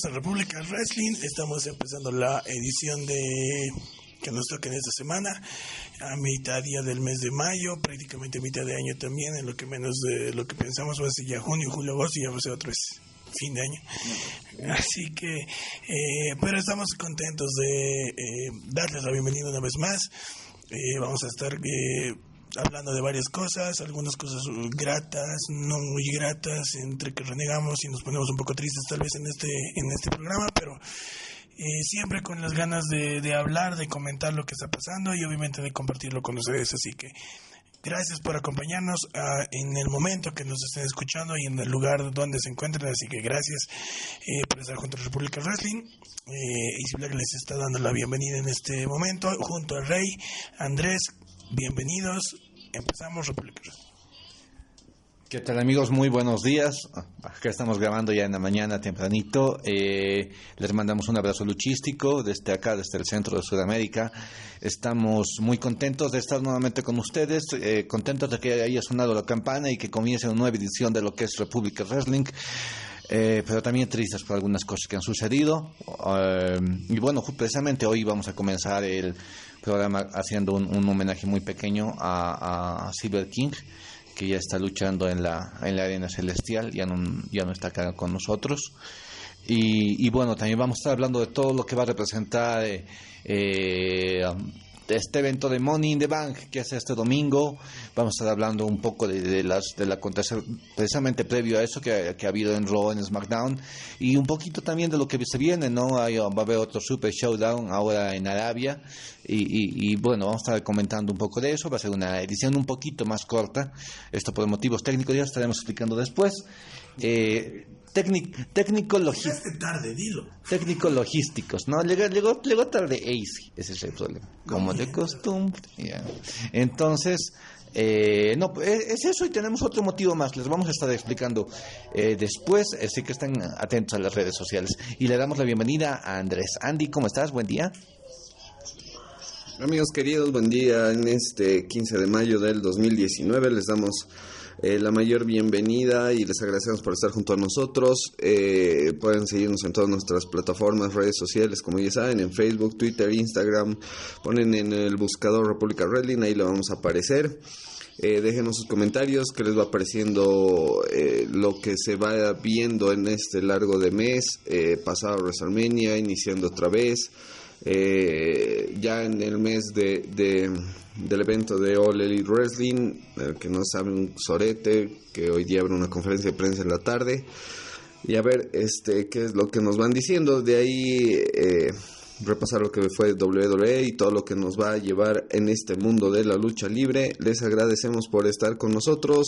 Bienvenidos a República Wrestling. Estamos empezando la edición de que nos toca en esta semana, a mitad día del mes de mayo, prácticamente mitad de año también, en lo que menos de lo que pensamos va a ser ya junio, julio, agosto y ya va a ser otra vez fin de año. Así que, eh, pero estamos contentos de eh, darles la bienvenida una vez más. Eh, vamos a estar hablando de varias cosas, algunas cosas gratas, no muy gratas, entre que renegamos y nos ponemos un poco tristes tal vez en este, en este programa, pero eh, siempre con las ganas de, de hablar, de comentar lo que está pasando y obviamente de compartirlo con ustedes. Así que gracias por acompañarnos ah, en el momento que nos estén escuchando y en el lugar donde se encuentren. Así que gracias eh, por estar junto a República Wrestling. Eh, Easy les está dando la bienvenida en este momento junto a Rey, Andrés. Bienvenidos. Empezamos República. ¿Qué tal amigos? Muy buenos días. Acá estamos grabando ya en la mañana tempranito. Eh, les mandamos un abrazo luchístico desde acá, desde el centro de Sudamérica. Estamos muy contentos de estar nuevamente con ustedes, eh, contentos de que haya sonado la campana y que comience una nueva edición de lo que es República Wrestling. Eh, pero también tristes por algunas cosas que han sucedido. Eh, y bueno, precisamente hoy vamos a comenzar el programa haciendo un, un homenaje muy pequeño a, a Silver King, que ya está luchando en la, en la arena celestial, ya no, ya no está acá con nosotros. Y, y bueno, también vamos a estar hablando de todo lo que va a representar eh, eh, este evento de Money in the Bank que hace este domingo. Vamos a estar hablando un poco de, de las del acontecer precisamente previo a eso que, que ha habido en Raw, en SmackDown y un poquito también de lo que se viene, ¿no? Hay, va a haber otro Super Showdown ahora en Arabia y, y, y, bueno, vamos a estar comentando un poco de eso. Va a ser una edición un poquito más corta. Esto por motivos técnicos ya estaremos explicando después. Eh, técnic- técnico logístico Llegaste tarde, dilo. técnicos logísticos, ¿no? Llegó, llegó, llegó tarde AC, ese es el problema, como de costumbre. Entonces, eh, no, pues, es eso y tenemos otro motivo más, les vamos a estar explicando eh, después, así que estén atentos a las redes sociales. Y le damos la bienvenida a Andrés. Andy, ¿cómo estás? Buen día. Amigos queridos, buen día. En este 15 de mayo del 2019 les damos eh, la mayor bienvenida y les agradecemos por estar junto a nosotros. Eh, pueden seguirnos en todas nuestras plataformas, redes sociales, como ya saben, en Facebook, Twitter, Instagram. Ponen en el buscador República Wrestling, ahí lo vamos a aparecer. Eh, déjenos sus comentarios, que les va pareciendo eh, lo que se va viendo en este largo de mes, eh, pasado WrestleMania, iniciando otra vez. Eh, ya en el mes de, de- del evento de All Elite Wrestling, el que no sabe un sorete, que hoy día habrá una conferencia de prensa en la tarde, y a ver este qué es lo que nos van diciendo. De ahí eh, repasar lo que fue WWE y todo lo que nos va a llevar en este mundo de la lucha libre. Les agradecemos por estar con nosotros.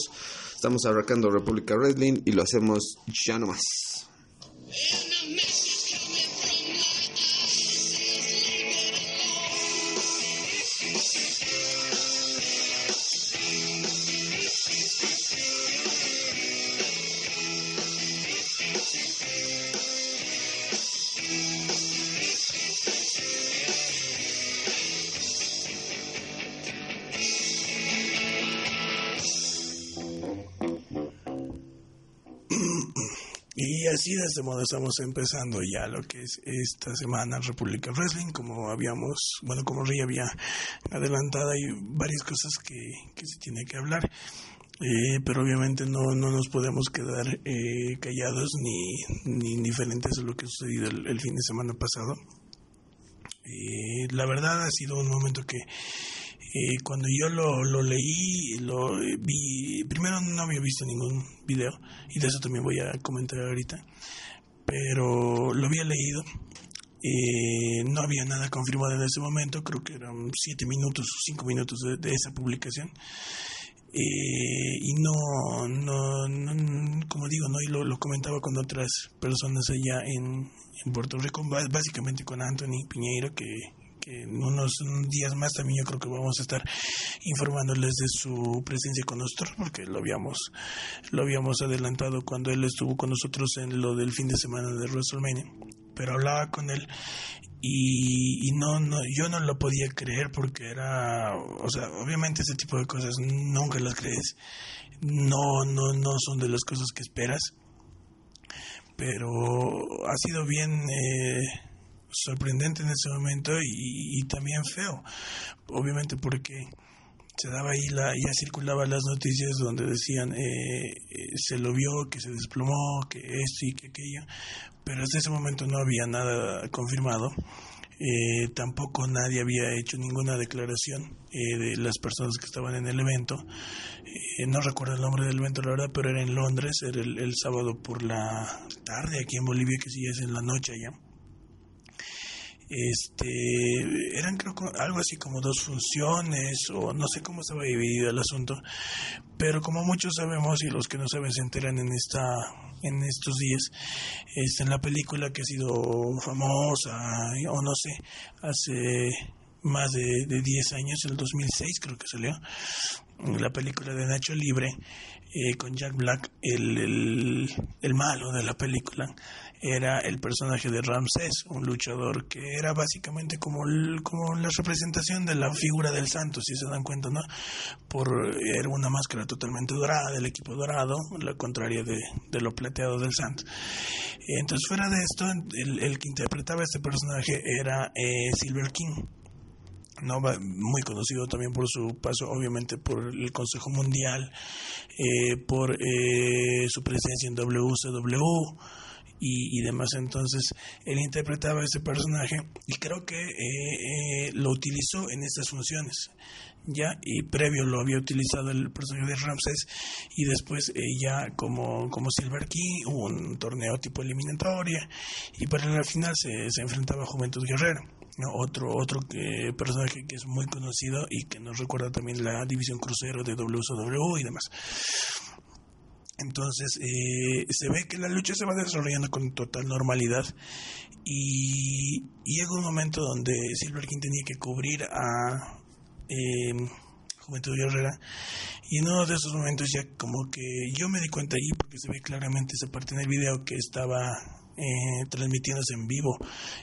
Estamos arrancando República Wrestling y lo hacemos ya nomás. Así de este modo estamos empezando ya lo que es esta semana República Wrestling, como habíamos, bueno, como Rey había adelantado, hay varias cosas que, que se tiene que hablar, eh, pero obviamente no, no nos podemos quedar eh, callados ni, ni indiferentes a lo que ha sucedido el, fin de semana pasado. Eh, la verdad ha sido un momento que eh, cuando yo lo, lo leí, lo eh, vi, primero no había visto ningún video y de eso también voy a comentar ahorita, pero lo había leído, eh, no había nada confirmado en ese momento, creo que eran siete minutos o cinco minutos de, esa publicación. Eh, y no, no, no, como digo, no, y lo, lo comentaba con otras personas allá en, en Puerto Rico, básicamente con Anthony Piñeiro, que, que en unos días más también yo creo que vamos a estar informándoles de su presencia con nosotros, porque lo habíamos, lo habíamos adelantado cuando él estuvo con nosotros en lo del fin de semana de WrestleMania. Pero hablaba con él y, y no, no, yo no lo podía creer porque era, o sea, obviamente ese tipo de cosas nunca las crees, no, no, no son de las cosas que esperas pero ha sido bien eh, sorprendente en ese momento y, y, también feo, obviamente porque se daba ahí la, ya circulaban las noticias donde decían eh, eh, se lo vio, que se desplomó, que esto y que aquello, pero hasta ese momento no había nada confirmado. Eh, tampoco nadie había hecho ninguna declaración de las personas que estaban en el evento. no recuerdo el nombre del evento, la verdad, pero era en Londres, era el, el sábado por la tarde, aquí en Bolivia, que sí es en la noche allá este eran creo algo así como dos funciones o no sé cómo estaba dividido el asunto pero como muchos sabemos y los que no saben se enteran en esta en estos días este, en la película que ha sido famosa o no sé hace más de, de 10 años, el 2006 creo que salió, la película de Nacho Libre, eh, con Jack Black, el, el, el, malo de la película, era el personaje de Ramsés, un luchador que era básicamente como, como la representación de la figura del santo, si se dan cuenta, ¿no? Por, era una máscara totalmente dorada, del equipo dorado, la contraria de, de lo plateado del santo. Entonces, fuera de esto, el, que interpretaba este personaje era eh, Silver King no muy conocido también por su paso obviamente por el Consejo Mundial eh, por eh, su presencia en WCW y, y, demás. Entonces, él interpretaba ese personaje y creo que eh, eh, lo utilizó en estas funciones. Ya, y previo lo había utilizado el personaje de Ramses, y después eh, ya como, como Silver King, hubo un torneo tipo eliminatoria, y para la final se, enfrentaba a Juventud Guerrero. Otro, otro personaje que es muy conocido y que nos recuerda también la división crucero de WCW y demás. Entonces eh, se ve que la lucha se va desarrollando con total normalidad y, llega un momento donde Silver King tenía que cubrir a eh, Juventud Guerrera y en uno de esos momentos ya como que yo me di cuenta ahí porque se ve claramente esa parte en el video que estaba eh, transmitiéndose en vivo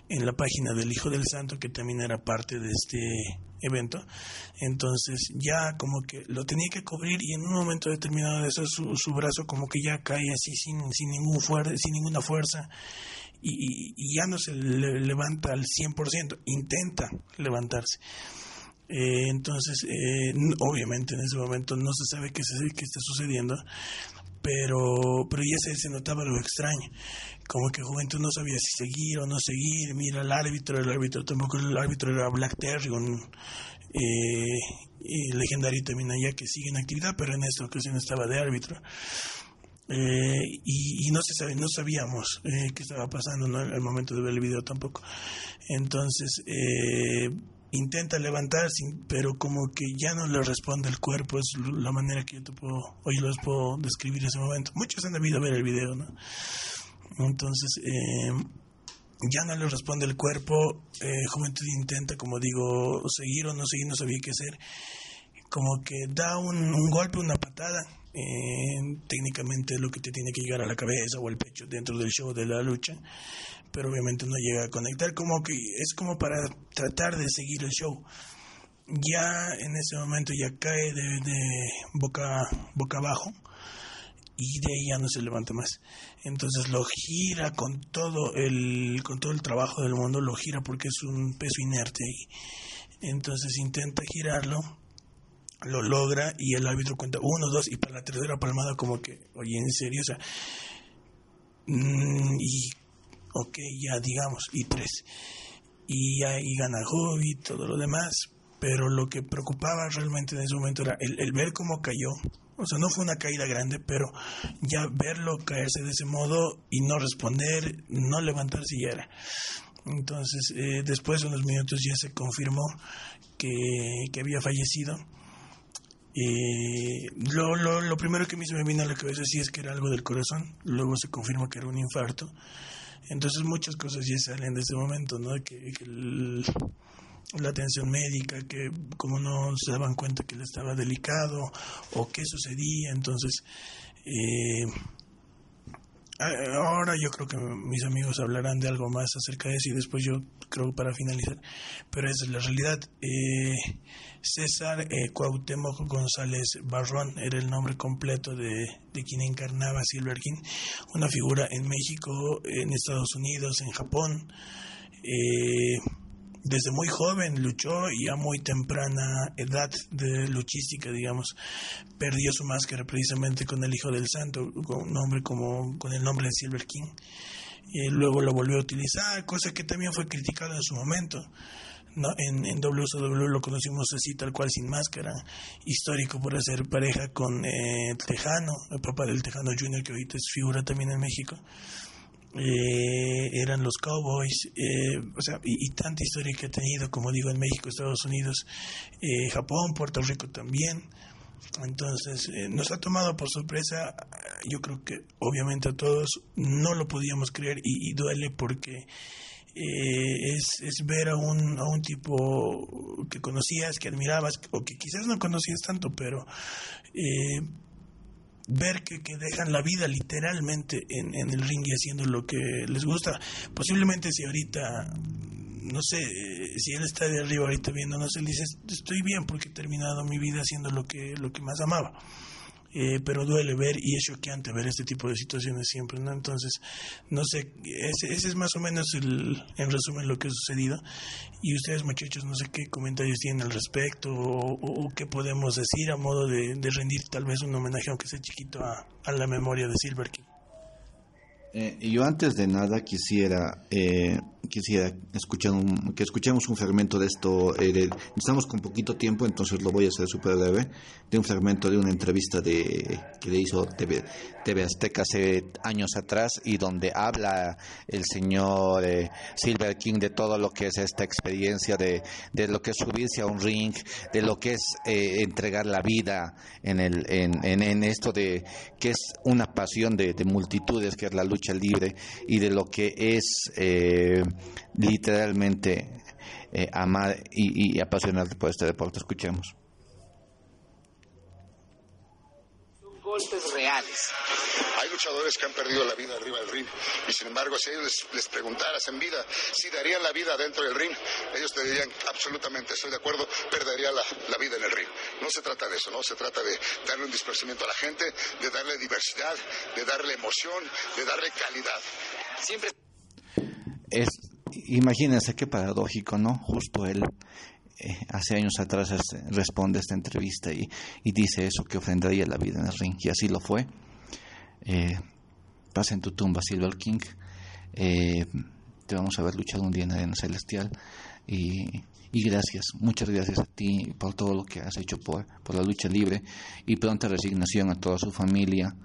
en la página del Hijo del Santo, que también era parte de este evento. Entonces ya como que lo tenía que cubrir y en un momento determinado de eso su, su brazo como que ya cae así sin, sin, ningún sin ninguna fuerza y, y, ya no se levanta al 100%, intenta levantarse. Eh, entonces, eh, obviamente en ese momento no se sabe qué, se, qué está sucediendo, pero, pero ya se, se, notaba lo extraño, como que Juventud no sabía si seguir o no seguir, mira el árbitro, el árbitro tampoco, el árbitro era Black Terry, un eh, legendario también allá que sigue en actividad, pero en esta ocasión estaba de árbitro. Eh, y, no se sabe, no sabíamos eh, qué estaba pasando ¿no? al momento de ver el video tampoco. Entonces, eh, intenta levantarse, pero como que ya no le responde el cuerpo, es la manera que yo te puedo, hoy les puedo describir ese momento. Muchos han debido ver el video, ¿no? Entonces, eh, ya no le responde el cuerpo, eh, Juventud intenta, como digo, seguir o no seguir, no sabía qué hacer, como que da un, golpe, una patada, técnicamente lo que te tiene que llegar a la cabeza o al pecho dentro del show de la lucha, pero obviamente no llega a conectar, como que es como para tratar de seguir el show. Ya en ese momento ya cae de, de boca, boca abajo y de ahí ya no se levanta más. Entonces lo gira con todo el con todo el trabajo del mundo, lo gira porque es un peso inerte y entonces intenta girarlo, lo logra y el árbitro cuenta uno, dos y para la tercera palmada como que, oye, en serio, o sea, mmm, y ok, ya digamos, y tres. Y ahí gana Hobby, todo lo demás, pero lo que preocupaba realmente en ese momento era el, ver cómo cayó. O sea, no fue una caída grande, pero ya verlo caerse de ese modo y no responder, no levantarse ya era. Entonces, eh, después de unos minutos ya se confirmó que, que había fallecido. Eh, lo, lo, lo, primero que a mí se me vino a la cabeza sí es que era algo del corazón, luego se confirma que era un infarto. Entonces muchas cosas ya salen de ese momento, ¿no? Que, que el, la atención médica, que como no se daban cuenta que él estaba delicado o qué sucedía, entonces eh, ahora yo creo que mis amigos hablarán de algo más acerca de eso y después yo creo para finalizar, pero esa es la realidad. Eh, César eh, Cuauhtémoc González Barrón era el nombre completo de, de quien encarnaba Silver King, una figura en México, en Estados Unidos, en Japón. Eh, desde muy joven luchó y a muy temprana edad de luchística, digamos, perdió su máscara precisamente con el Hijo del Santo, con un nombre como con el nombre de Silver King. Y luego lo volvió a utilizar, cosa que también fue criticada en su momento. ¿no? En, en WCW lo conocimos así, tal cual, sin máscara, histórico por hacer pareja con eh, Tejano, el papá del Tejano Jr., que ahorita es figura también en México eh, eran los Cowboys, eh, o sea, y, tanta historia que ha tenido, como digo, en México, Estados Unidos, eh, Japón, Puerto Rico también. Entonces, eh, nos ha tomado por sorpresa, yo creo que obviamente a todos no lo podíamos creer y, duele porque es, es, ver a un, a un tipo que conocías, que admirabas, o que quizás no conocías tanto, pero ver que, que, dejan la vida literalmente en, en, el ring y haciendo lo que les gusta. Posiblemente si ahorita, no sé, si él está de arriba ahorita viendo, no sé, dice, estoy bien porque he terminado mi vida haciendo lo que, lo que más amaba. Eh, pero duele ver y es choqueante ver este tipo de situaciones siempre, ¿no? Entonces, no sé, ese, ese es más o menos el, en resumen lo que ha sucedido. Y ustedes, muchachos, no sé qué comentarios tienen al respecto o, qué podemos decir a modo de, de, rendir tal vez un homenaje, aunque sea chiquito, a, a la memoria de Silver King. Eh, yo antes de nada quisiera eh, quisiera escuchar un, que escuchemos un fragmento de esto. Eh, estamos con poquito tiempo, entonces lo voy a hacer súper breve. De un fragmento de una entrevista de, que le hizo TV, TV Azteca hace años atrás y donde habla el señor eh, Silver King de todo lo que es esta experiencia, de, de lo que es subirse a un ring, de lo que es eh, entregar la vida en, el, en, en, esto de que es una pasión de, de, multitudes, que es la lucha libre, y de lo que es. Literalmente eh, amar y, y apasionarte por este deporte. Escuchemos. Son golpes reales. Hay luchadores que han perdido la vida arriba del ring y sin embargo si ellos les, les, preguntaras en vida si darían la vida dentro del ring, ellos te dirían absolutamente, estoy de acuerdo, perdería la, la vida en el ring. No se trata de eso, no se trata de darle un dispersamiento a la gente, de darle diversidad, de darle emoción, de darle calidad. Siempre es imagínense qué paradójico, ¿no? Justo él eh, hace años atrás responde a esta entrevista y, y, dice eso, que ofrendaría la vida en el ring, y así lo fue. Eh, pasa en tu tumba, Silver King. Eh, te vamos a ver luchado un día en Arena Celestial. Y, y, gracias, muchas gracias a ti por todo lo que has hecho por, por la lucha libre y pronta resignación a toda su familia.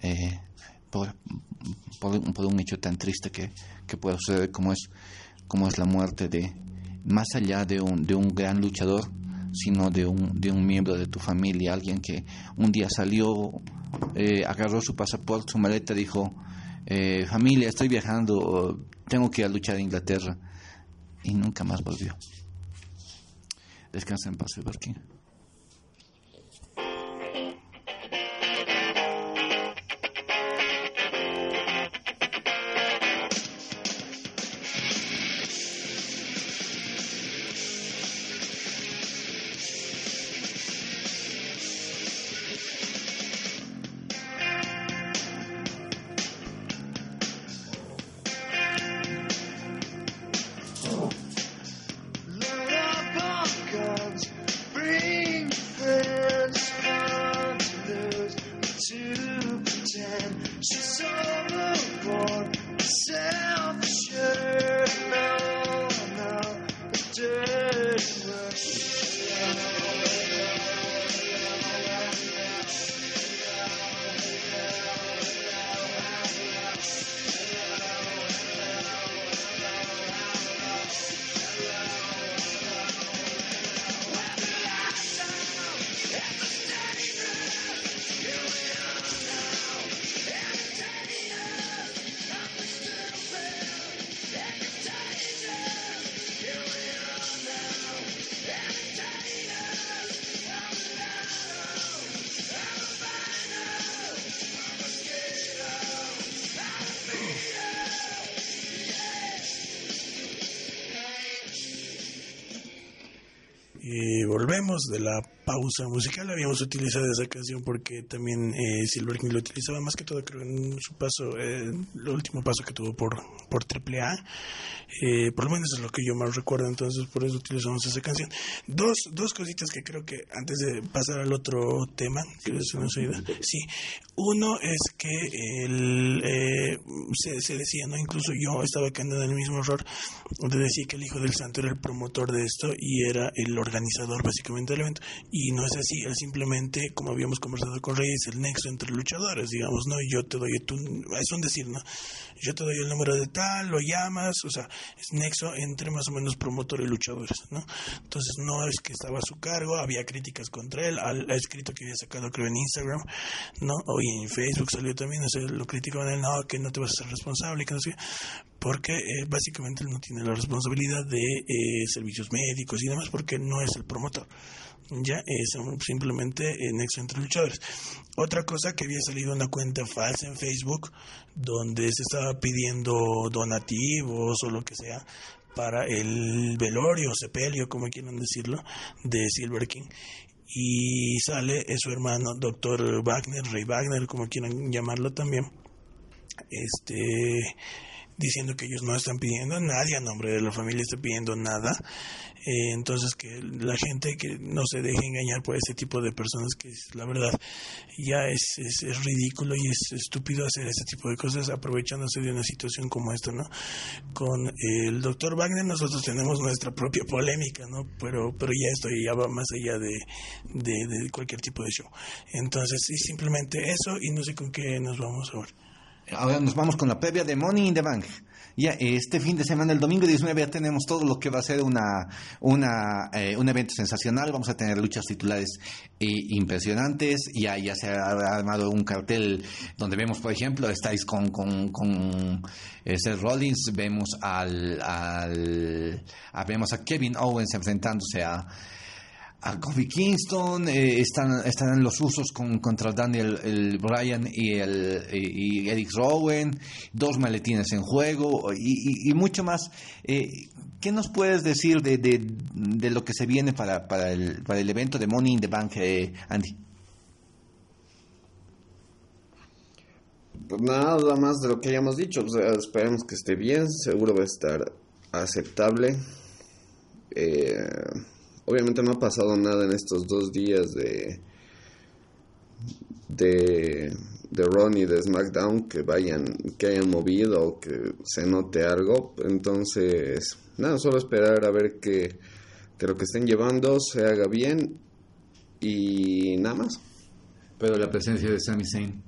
Eh, por, por, un hecho tan triste que, que puede suceder como es, como es la muerte de, más allá de un, de un gran luchador, sino de un, de un miembro de tu familia, alguien que un día salió, eh, agarró su pasaporte, su maleta, dijo, eh, familia, estoy viajando, tengo que ir a luchar a Inglaterra, y nunca más volvió. Descansa en paz, King. Volvemos de la pausa musical. Habíamos utilizado esa canción porque también eh, Silver King lo utilizaba más que todo, creo, en su paso, eh, el último paso que tuvo por, por AAA. Eh, por lo menos es lo que yo más recuerdo, entonces por eso utilizamos esa canción. Dos, dos cositas que creo que antes de pasar al otro tema, que se nos ayuda. Sí, uno es que el, eh, se, se decía, ¿no? Incluso yo estaba cayendo en el mismo error de decir que el hijo del santo era el promotor de esto y era el organizador básicamente del evento. Y no es así, él simplemente, como habíamos conversado con Reyes, el nexo entre luchadores, digamos, ¿no? Y yo te doy, tú, es un decir, ¿no? Yo te doy el número de tal, lo llamas, o sea, es nexo entre más o menos promotor y luchadores, ¿no? Entonces no es que estaba a su cargo, había críticas contra él, ha escrito que había sacado creo en Instagram, ¿no? O en Facebook salió también, o sea, lo criticaban él, no, que no te vas a ser responsable, que no sé, porque eh, básicamente él no tiene la responsabilidad de eh, servicios médicos y demás, porque no es el promotor ya es simplemente en nexo entre luchadores. Otra cosa que había salido una cuenta falsa en Facebook donde se estaba pidiendo donativos o lo que sea para el velorio, sepelio, como quieran decirlo, de Silver King. Y sale su hermano, doctor Wagner, Rey Wagner, como quieran llamarlo también, este diciendo que ellos no están pidiendo nadie a nombre de la familia está pidiendo nada. Eh, entonces que la gente que no se deje engañar por ese tipo de personas que la verdad ya es, es, es, ridículo y es estúpido hacer ese tipo de cosas aprovechándose de una situación como esta no con el doctor Wagner nosotros tenemos nuestra propia polémica no pero pero ya esto ya va más allá de, de, cualquier tipo de show. Entonces sí simplemente eso y no sé con qué nos vamos ahora Ahora nos vamos con la previa de Money in the Bank. Ya este fin de semana, el domingo 19, ya tenemos todo lo que va a ser una, una, eh, un evento sensacional. Vamos a tener luchas titulares eh, impresionantes. Ya, ya se ha armado un cartel donde vemos, por ejemplo, estáis con, con, con eh, Seth Rollins, vemos al, al vemos a Kevin Owens enfrentándose a a Kofi Kingston, eh, están, están los usos con, contra Daniel el Bryan y, el, y, y Eric Rowan, dos maletines en juego y, y mucho más. Eh, ¿Qué nos puedes decir de, de, de, lo que se viene para, para, el, para el evento de Money in the Bank, eh, Andy? Pues nada más de lo que hayamos dicho, o sea, esperemos que esté bien, seguro va a estar aceptable. Eh, obviamente no ha pasado nada en estos dos días de de de Ron y de SmackDown que vayan que hayan movido o que se note algo. Entonces nada solo esperar a ver que, que lo que estén llevando se haga bien y nada más. Pero la presencia de Sami Zayn.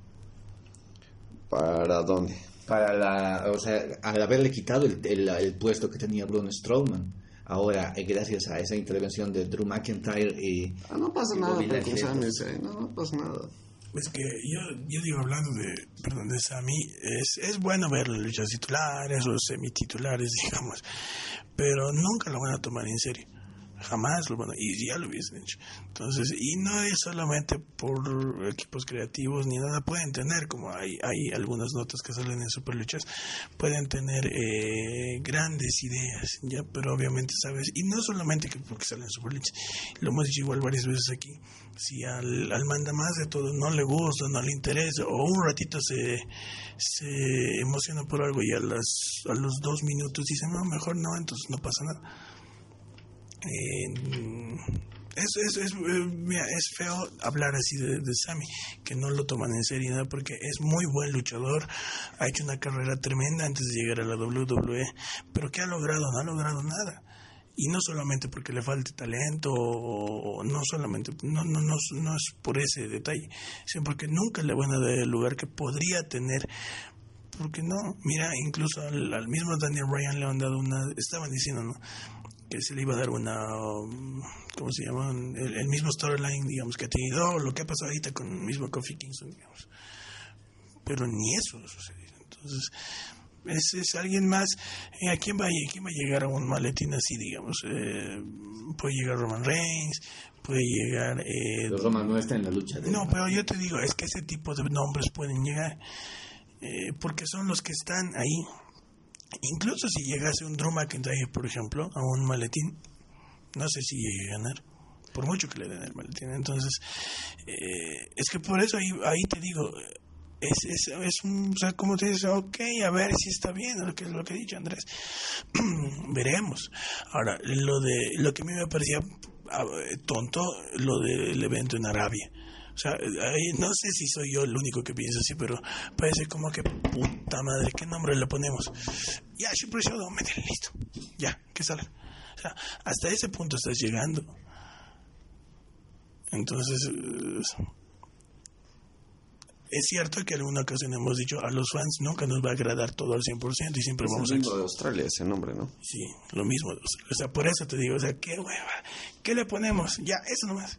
Para dónde para la o sea al haberle quitado el, el, el puesto que tenía Braun Strowman ahora eh, gracias a esa intervención de Drew McIntyre y ah, no pasa y nada porque pues, Zayn, no, no pasa nada Es que yo, yo digo, hablando de, perdón, de Sammy, es, es bueno ver las luchas titulares o semititulares, digamos, pero nunca lo van a tomar en serio. Jamás lo van y ya lo hubiesen hecho. Entonces, y no es solamente por equipos creativos ni nada, pueden tener, como hay, hay algunas notas que salen en Superluchas, pueden tener eh, grandes ideas, ya, pero obviamente sabes, y no solamente que porque salen en Superluchas, lo hemos dicho igual varias veces aquí, si al, al manda más de todo no le gusta, no le interesa, o un ratito se, se emociona por algo y a, las, a los dos minutos dice, no, mejor no, entonces no pasa nada. Eh, es, es, es, eh, es feo hablar así de, de Sammy, que no lo toman en serio, ¿no? porque es muy buen luchador, ha hecho una carrera tremenda antes de llegar a la WWE, pero ¿qué ha logrado? No ha logrado nada. Y no solamente porque le falte talento, o no solamente, no, no, no, no es por ese detalle, sino porque nunca le van a dar el lugar que podría tener porque no, mira, incluso al, al, mismo Daniel Bryan le han dado una, estaban diciendo, ¿no? Que se le iba a dar una, um, ¿cómo se llama? El, el mismo storyline, digamos, que ha tenido, lo que ha pasado ahorita con el mismo Kofi Kingston, digamos. Pero ni eso ha sucedido. Entonces, es, es alguien más. Eh, ¿A quién va, a, quién va a llegar a un maletín así, digamos? Eh, puede llegar Roman Reigns, puede llegar. Eh, Pero Roman no está en la lucha. De no, pero yo te digo, es que ese tipo de nombres pueden llegar. Eh, porque son los que están ahí. Incluso si llegase un Drew McIntyre, por ejemplo, a un maletín, no sé si llegue a ganar. por mucho que le den el maletín. Entonces, eh, es que por eso ahí, ahí te digo, es, es, es un, o sea, como te dices, ok, a ver si está bien, lo que, lo que ha dicho Andrés, veremos. Ahora, lo de, lo que a mí me parecía ah, tonto, lo del evento en Arabia. O sea, no sé si soy yo el único que piensa así, pero parece como que puta madre, ¿qué nombre le ponemos? Ya, Super Showdown, métele, listo. Ya, que salga. O sea, hasta ese punto estás llegando. Entonces, eh, es cierto que en alguna ocasión hemos dicho a los fans nunca nos va a agradar todo al 100% y siempre Es vamos el a... mismo de Australia ese nombre, ¿no? Sí, lo mismo. O sea, por eso te digo, o sea, qué hueva. ¿Qué le ponemos? Ya, eso nomás.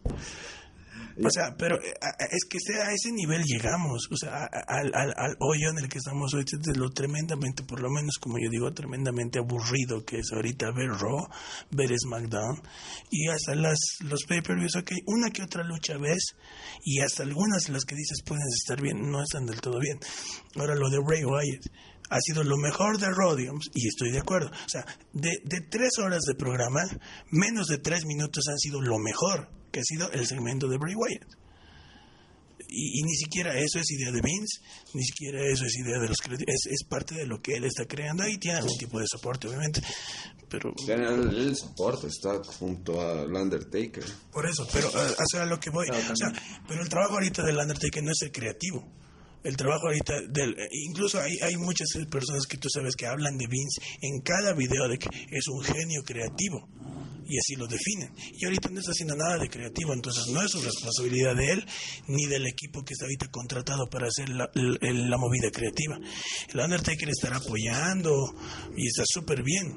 O sea, pero eh, es que sea a ese nivel llegamos, o sea, al, al, al hoyo en el que estamos hoy, de lo tremendamente, por lo menos como yo digo, tremendamente aburrido que es ahorita ver Raw, ver SmackDown, y hasta las, los pay-per-views, ok, una que otra lucha ves, y hasta algunas las que dices pueden estar bien, no están del todo bien. Ahora lo de Bray Wyatt. Ha sido lo mejor de Raw, digamos, y estoy de acuerdo. O sea, de, de tres horas de programa, menos de tres minutos han sido lo mejor que ha sido el segmento de Bray Wyatt. Y, y ni siquiera eso es idea de Vince, ni siquiera eso es idea de los creativos, es, es parte de lo que él está creando ahí, tiene algún tipo de soporte, obviamente, pero Tiene El, el soporte está junto al Undertaker. por eso, pero eh, o sea, a lo que voy, o sea, pero el trabajo ahorita del Undertaker no es el creativo. El trabajo ahorita del incluso hay, hay muchas personas que tú sabes que hablan de Vince en cada video de que es un genio creativo y así lo definen. Y ahorita no está haciendo nada de creativo, entonces no es su responsabilidad de él ni del equipo que está ahorita contratado para hacer la, la- la movida creativa. El Undertaker estará apoyando y está súper bien.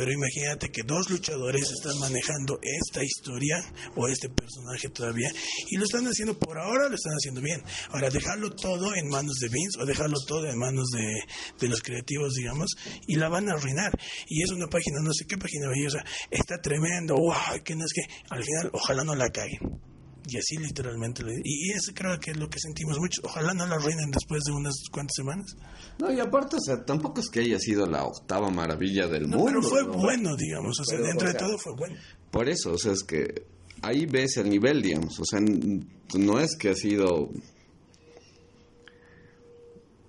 Pero imagínate que dos luchadores están manejando esta historia o este personaje todavía y lo están haciendo por ahora, lo están haciendo bien. Ahora, dejarlo todo en manos de Vince o dejarlo todo en manos de, de los creativos, digamos, y la van a arruinar. Y es una página, no sé qué página bellosa, está tremendo, wow, que no es que al final ojalá no la caguen. Y así literalmente, le- y y eso creo que es lo que sentimos mucho. Ojalá no la arruinen después de unas cuantas semanas. No, y aparte, o sea, tampoco es que haya sido la octava maravilla del No, mundo. pero fue ¿no? bueno, digamos, o sea, Pero, dentro o de todo fue bueno. Por eso, o sea, es que ahí ves el nivel, digamos. O sea, no es que ha sido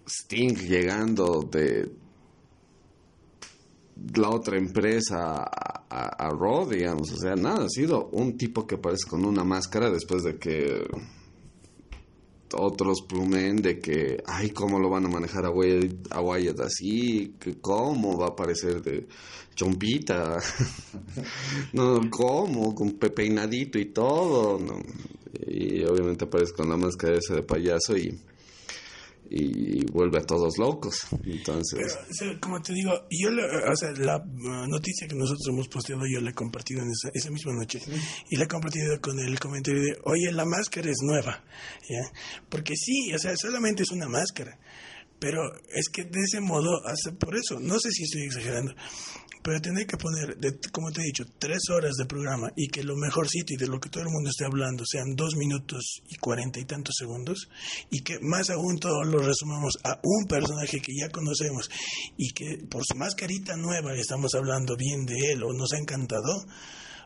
Sting llegando de la otra empresa a, a, digamos. O sea, nada, ha sido un tipo que aparece con una máscara después de que otros plumen de que, ay, ¿cómo lo van a manejar a Wyatt, a Wyatt así? ¿Cómo va a aparecer de chompita? no, ¿cómo? Con pe- peinadito y todo. Y obviamente aparece con la máscara esa de payaso y, y vuelve a todos locos. Entonces, Pero, o sea, como te digo, yo, o sea, la uh, noticia que nosotros hemos posteado, yo la he compartido en esa, esa misma noche. Y la he compartido con el comentario de, oye, la máscara es nueva. ¿ya? Porque sí, o sea, solamente es una máscara. Pero es que de ese modo, hace por eso, no sé si estoy exagerando, pero tener que poner, de, como te he dicho, tres horas de programa y que lo mejorcito y de lo que todo el mundo esté hablando sean dos minutos y cuarenta y tantos segundos y que más aún todo lo resumamos a un personaje que ya conocemos y que por su mascarita nueva estamos hablando bien de él o nos ha encantado.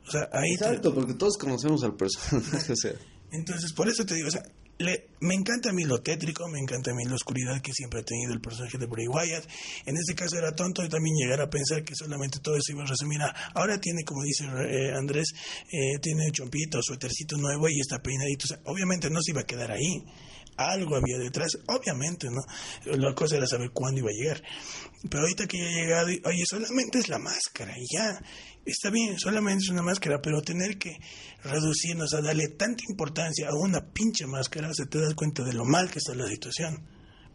O sea, ahí te- exacto, porque todos conocemos al personaje. o sea, entonces, por eso te digo, o sea, le- me encanta a mí lo tétrico, me encanta a mí la oscuridad que siempre ha tenido el personaje de Bray Wyatt. En este caso era tonto y también llegar a pensar que solamente todo eso iba a resumir a, ahora tiene, como dice eh, Andrés, eh, tiene chompito, suétercito nuevo y está peinadito. Obviamente no se iba a quedar ahí. Algo había detrás, obviamente, ¿no? La cosa era saber cuándo iba a llegar. Pero ahorita que ya ha llegado, oye, solamente es la máscara y ya. Está bien, solamente es una máscara, pero tener que reducirnos a darle tanta importancia a una pinche máscara, se te das cuenta de lo mal que está la situación.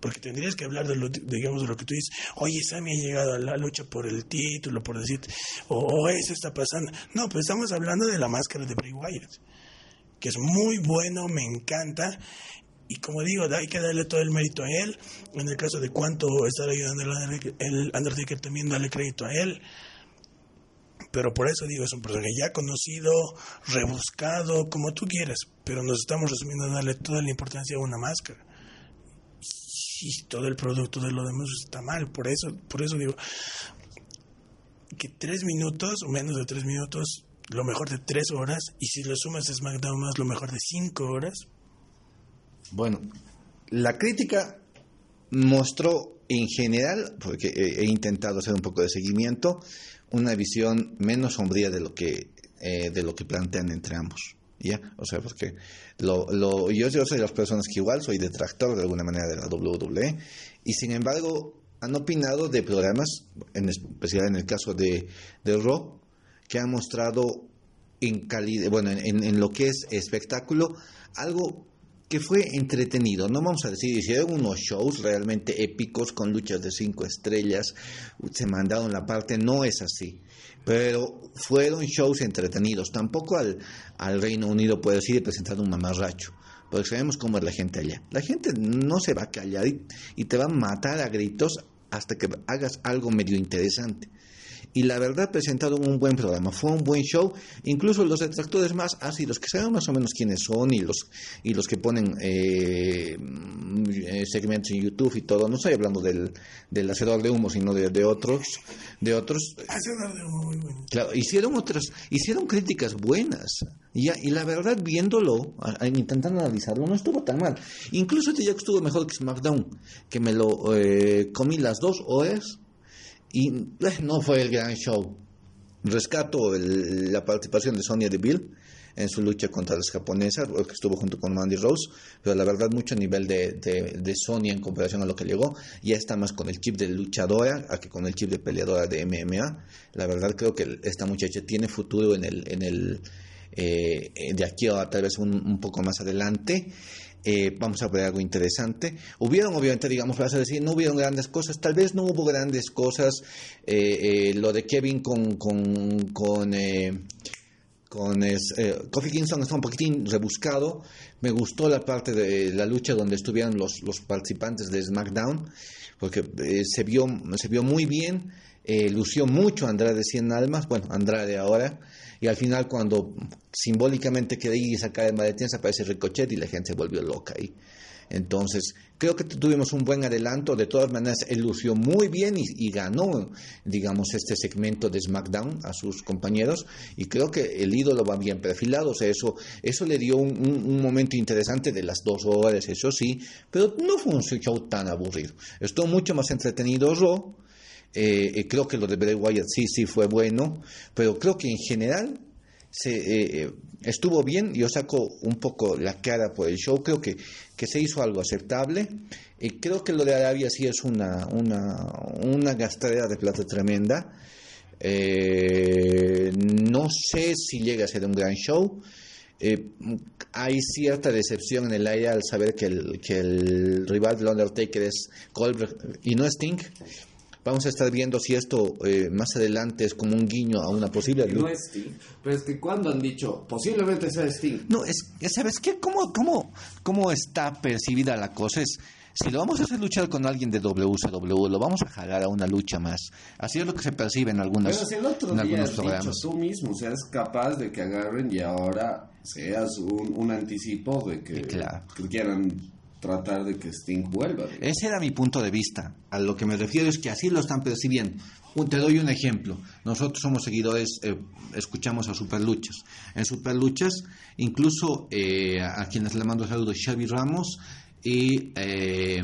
Porque tendrías que hablar de lo, digamos, de lo que tú dices. Oye, Sammy ha llegado a la lucha por el título, por decir, o, eso está pasando. No, pues estamos hablando de la máscara de Bray Wyatt, que es muy bueno, me encanta. Y como digo, hay que darle todo el mérito a él. En el caso de cuánto estar ayudando el Undertaker, también darle crédito a él. Pero por eso digo, es un personaje ya conocido, rebuscado, como tú quieras. Pero nos estamos resumiendo a darle toda la importancia a una máscara. Y todo el producto de lo demás está mal. Por eso, por eso digo que tres minutos menos de tres minutos lo mejor de tres horas, y si le sumas SmackDown más lo mejor de cinco horas. Bueno, la crítica mostró en general, porque he, intentado hacer un poco de seguimiento, una visión menos sombría de lo que, eh, de lo que plantean entre ambos. ¿Ya? O sea, porque lo, lo, yo, soy de las personas que igual soy detractor de alguna manera de la WWE, y sin embargo han opinado de programas, en especial en el caso de, de Raw, que han mostrado en calidad, bueno, en, en, lo que es espectáculo, algo que fue entretenido. No vamos a decir, hicieron unos shows realmente épicos con luchas de cinco estrellas, se mandaron la parte, no es así. Pero fueron shows entretenidos. Tampoco al, al Reino Unido puede decir presentar un mamarracho. Porque sabemos cómo es la gente allá. La gente no se va a callar y, y te va a matar a gritos hasta que hagas algo medio interesante y la verdad presentaron un buen programa, fue un buen show, incluso los detractores más ácidos, que saben más o menos quiénes son y los, y los que ponen eh, segmentos en YouTube y todo, no estoy hablando del, del hacedor de humo, sino de, de otros, de otros. Hacedor de humo, muy bueno. Claro, hicieron otras, hicieron críticas buenas. Y, ya, y la verdad, viéndolo, intentando analizarlo, no estuvo tan mal. Incluso este ya estuvo mejor que SmackDown, que me lo eh, comí las dos horas y eh, no fue el gran show. Rescato el, la participación de Sonia Deville en su lucha contra las japonesas, que estuvo junto con Mandy Rose, pero la verdad mucho nivel de, de, de, Sonia en comparación a lo que llegó, ya está más con el chip de luchadora a que con el chip de peleadora de MMA. La verdad creo que esta muchacha tiene futuro en el, en el eh, de aquí a tal vez un, un poco más adelante. Eh, vamos a ver algo interesante. Hubieron, obviamente, digamos, vas decir, no hubieron grandes cosas, tal vez no hubo grandes cosas. Eh, eh, lo de Kevin con, con, con, con Kofi Kingston está un poquitín rebuscado. Me gustó la parte de la lucha donde estuvieron los, los participantes de SmackDown, porque se, vio, se vio muy bien. lució mucho Andrade 100 almas, bueno, Andrade ahora y al final cuando simbólicamente quería sacar el maletín se aparece Ricochet y la gente se volvió loca ahí. Entonces, creo que tuvimos un buen adelanto. De todas maneras, él lució muy bien y, ganó, digamos, este segmento de SmackDown a sus compañeros. Y creo que el ídolo va bien perfilado. O sea, eso, eso le dio un momento interesante de las dos horas, eso sí. Pero no fue un show tan aburrido. Estuvo mucho más entretenido Raw. Eh, creo que lo de Bray Wyatt sí, sí fue bueno, pero creo que en general se, eh, estuvo bien. Yo saco un poco la cara por el show, creo que, que se hizo algo aceptable. Y creo que lo de Arabia sí es una, una, una gastadera de plata tremenda. Eh, no sé si llega a ser un gran show. Eh, hay cierta decepción en el aire al saber que el, que el rival del Undertaker es Goldberg y no Sting. Vamos a estar viendo si esto eh, más adelante es como un guiño a una posible... No es Sting, pero es que cuando han dicho posiblemente sea Sting. No, es, ¿sabes qué? ¿Cómo, cómo, ¿Cómo está percibida la cosa? Es, si lo vamos a hacer luchar con alguien de WCW, lo vamos a jalar a una lucha más. Así es lo que se percibe en algunas Pero si el otro en día has programas. dicho tú mismo, seas capaz de que agarren y ahora seas un, un anticipo de que, Claro. que quieran tratar de que Sting vuelva. Ese era mi punto de vista. A lo que me refiero es que así lo están percibiendo. Te doy un ejemplo. Nosotros somos seguidores, eh, escuchamos a Superluchas. En Superluchas, incluso eh, a quienes le mando saludos, Xavi Ramos y, eh,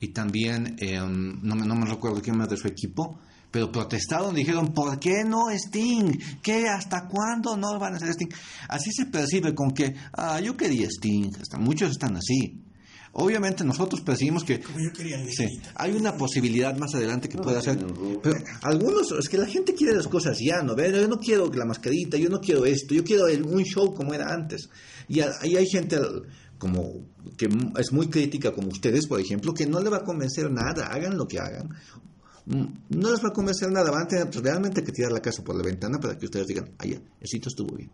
y también, eh, no, me- no me recuerdo quién más de su equipo, pero protestaron, dijeron, ¿por qué no Sting? ¿Qué? ¿Hasta cuándo no van a hacer Sting? Así se percibe con que, ah, yo quería Sting. Muchos están así. Obviamente nosotros percibimos que Como yo quería el Sí, hay una posibilidad más adelante que No, pueda Ru. Pero algunos, es que la gente quiere las cosas ya, ¿no? ¿Ve? Yo no quiero la mascarita, yo no quiero esto, yo quiero el- un show como era antes. Y a- ahí hay gente al- como que es muy crítica, como ustedes, por ejemplo, que no le va a convencer nada, hagan lo que hagan. Mm, No les va a convencer nada, van a tener realmente que tirar la casa por la ventana para que ustedes digan, ah, ya, el sitio estuvo bien.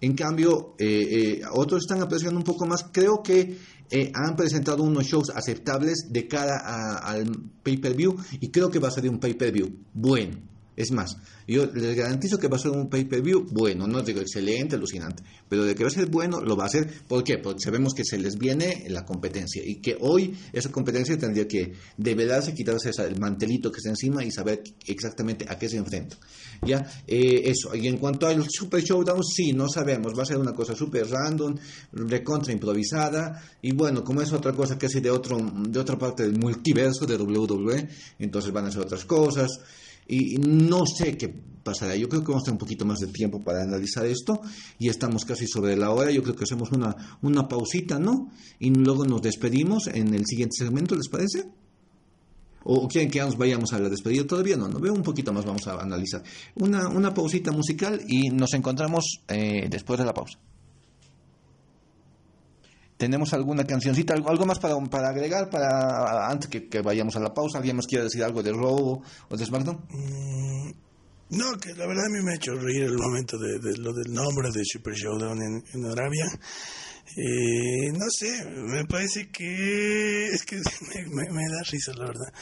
En cambio, eh, eh, otros están apreciando un poco más. Creo que eh, han presentado unos shows aceptables de cara al pay-per-view y creo que va a ser un pay-per-view bueno. Es más, yo les garantizo que va a ser un pay-per-view bueno, no digo excelente, alucinante, pero de que va a ser bueno, lo va a hacer. ¿Por qué? Porque sabemos que se les viene la competencia y que hoy esa competencia tendría que de verdad quitarse el mantelito que está encima y saber exactamente a qué se enfrenta. Ya, eh, eso. Y en cuanto al Super Showdown, sí, no sabemos. Va a ser una cosa súper random, recontra improvisada. Y bueno, como es otra cosa es de, otro, de otra parte del multiverso de WWE, entonces van a ser otras cosas y no sé qué pasará. Yo creo que vamos a tener un poquito más de tiempo para analizar esto y estamos casi sobre la hora. Yo creo que hacemos una, una pausita, ¿no? Y luego nos despedimos en el siguiente segmento, ¿les parece? ¿O quieren que nos vayamos a la despedida? Todavía no, no veo un poquito más, vamos a analizar. Una, una pausita musical y nos encontramos eh, después de la pausa. ¿Tenemos alguna cancioncita, algo, algo más para, para agregar para antes que, vayamos a la pausa? ¿Alguien más quiere decir algo de Robo o de SmackDown? Mm, no, que la verdad a mí me ha hecho reír el momento de, lo del nombre de Super Showdown en, Arabia. Eh, no sé, me parece que es que me, da risa, la verdad.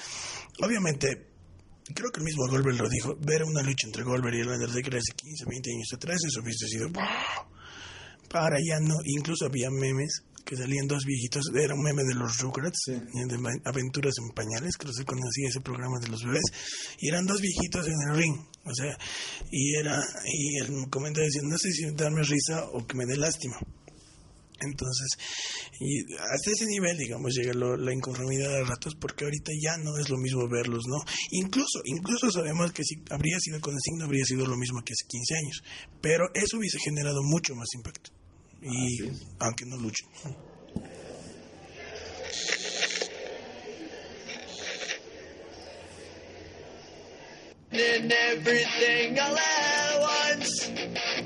Obviamente, creo que el mismo Goldberg lo dijo, ver una lucha entre Goldberg y el Undertaker hace 15, 20 años atrás, eso hubiese sido... Para ya no, incluso había memes que salían dos viejitos, era un meme de los Rugrats, de Aventuras en Pañales, que no se conocía ese programa de los bebés, y eran dos viejitos en el ring, o sea, y era, y el comentario decía, no sé si darme risa o que me dé lástima. Entonces, y hasta ese nivel, digamos, llega la inconformidad de ratos, porque ahorita ya no es lo mismo verlos, ¿no? Incluso, incluso sabemos que si habría sido con el signo, habría sido lo mismo que hace 15 años, pero eso hubiese generado mucho más impacto y aunque no luchen. In everything all at once.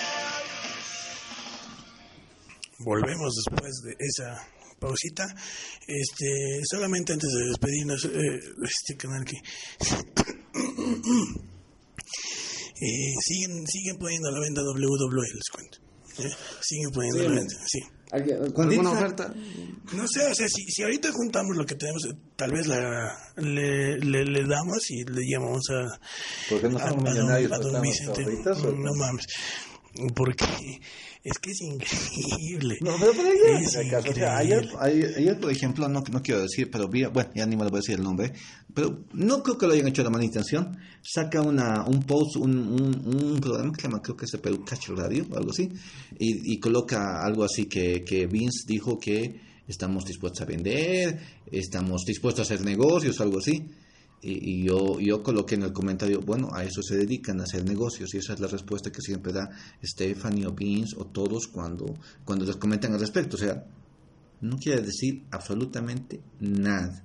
Volvemos después de esa pausita. Este, solamente antes de despedirnos, eh, este canal que eh, siguen, siguen poniendo a la venta WWE, les cuento. ¿eh? Siguen poniendo a la venta, sí. ¿Alguna oferta? No sé, o sea, si, si ahorita juntamos lo que tenemos, tal vez la, le, le, damos y le llamamos a. ¿Por qué no somos millonarios? A, don Vicente. No mames. Porque es que es increíble. No, pero por es o sea, ayer, ayer, por ejemplo, no, no quiero decir, pero vi, bueno, ya ni me lo voy a decir el nombre, pero no creo que lo hayan hecho de mala intención. Saca una, un post, un, un, programa que se llama, creo que es el Catch Radio o algo así, y, y coloca algo así que, que Vince dijo que estamos dispuestos a vender, estamos dispuestos a hacer negocios, algo así. Y, yo, yo coloqué en el comentario, bueno, a eso se dedican, a hacer negocios, y esa es la respuesta que siempre da Stephanie o Vince o todos cuando, cuando les comentan al respecto. O sea, no quiere decir absolutamente nada.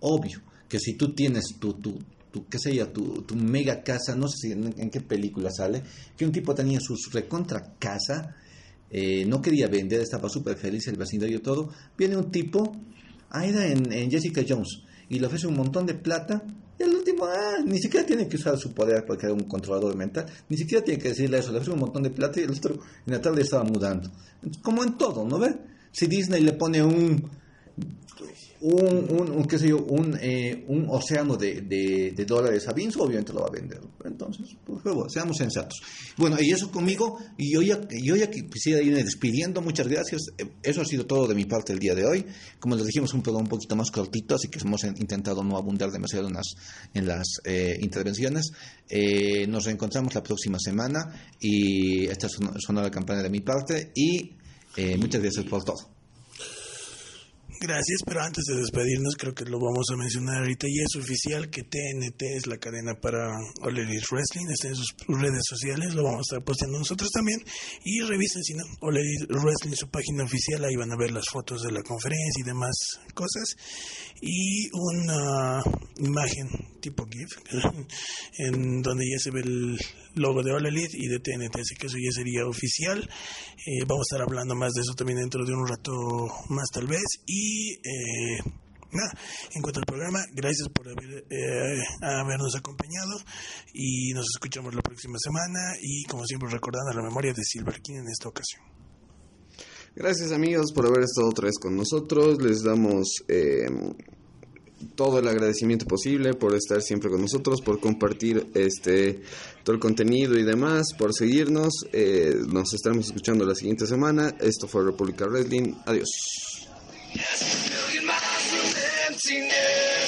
Obvio que si tú tienes tu, tu, tu qué sé tu, tu mega casa, no sé si en, qué película sale, que un tipo tenía su recontra casa, eh, no quería vender, estaba súper feliz, el vecindario y todo, viene un tipo, ahí era en, en Jessica Jones, y le ofrece un montón de plata. Y al último, ah, ni siquiera tiene que usar su poder porque era un controlador mental, ni siquiera tiene que decirle eso, le ofrece un montón de plata y el otro en la tarde estaba mudando. Como en todo, ¿no ve? Si Disney le pone un un, un, un, qué sé yo, un, eh, un océano de, de, dólares a Vince, obviamente lo va a vender. Entonces, por favor, seamos sensatos. Bueno, y eso conmigo, y yo ya, yo ya quisiera irme despidiendo, muchas gracias. Eso ha sido todo de mi parte el día de hoy. Como les dijimos, un programa un poquito más cortito, así que hemos intentado no abundar demasiado en las, en las eh, intervenciones. Eh, nos reencontramos la próxima semana, y esta es una, sonó la campaña de mi parte, y eh, muchas gracias por todo. Gracias, pero antes de despedirnos, creo que lo vamos a mencionar ahorita. Y es oficial que TNT es la cadena para All Wrestling. Está en sus redes sociales, lo vamos a estar posteando nosotros también. Y revisen, si no, All Wrestling, su página oficial. Ahí van a ver las fotos de la conferencia y demás cosas. Y una imagen tipo GIF, en donde ya se ve el logo de All y de TNT. Así que eso ya sería oficial. Eh, vamos a estar hablando más de eso también dentro de un rato más, tal vez. Y y eh, nada, en cuanto al programa, gracias por haber, eh, habernos acompañado y nos escuchamos la próxima semana y como siempre recordando la memoria de Silver King en esta ocasión. Gracias amigos por haber estado otra vez con nosotros. Les damos eh, todo el agradecimiento posible por estar siempre con nosotros, por compartir este todo el contenido y demás, por seguirnos. Eh, nos estaremos escuchando la siguiente semana. Esto fue República Wrestling. Adiós. Yes, a million miles from emptiness.